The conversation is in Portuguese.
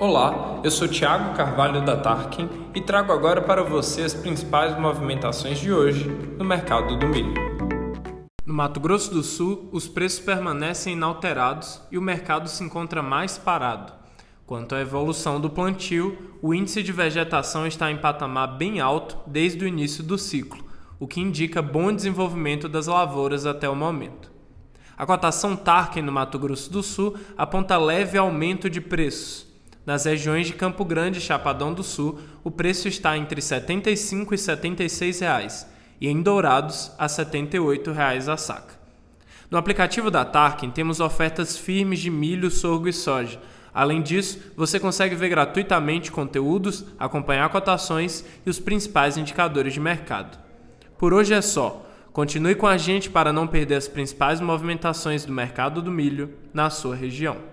Olá, eu sou Thiago Carvalho da Tarkin e trago agora para você as principais movimentações de hoje no mercado do milho. No Mato Grosso do Sul, os preços permanecem inalterados e o mercado se encontra mais parado. Quanto à evolução do plantio, o índice de vegetação está em patamar bem alto desde o início do ciclo, o que indica bom desenvolvimento das lavouras até o momento. A cotação Tarkin no Mato Grosso do Sul aponta leve aumento de preços nas regiões de Campo Grande e Chapadão do Sul, o preço está entre R$ 75 e 76 reais, e em Dourados a 78 reais a saca. No aplicativo da Tarkin temos ofertas firmes de milho, sorgo e soja. Além disso, você consegue ver gratuitamente conteúdos, acompanhar cotações e os principais indicadores de mercado. Por hoje é só. Continue com a gente para não perder as principais movimentações do mercado do milho na sua região.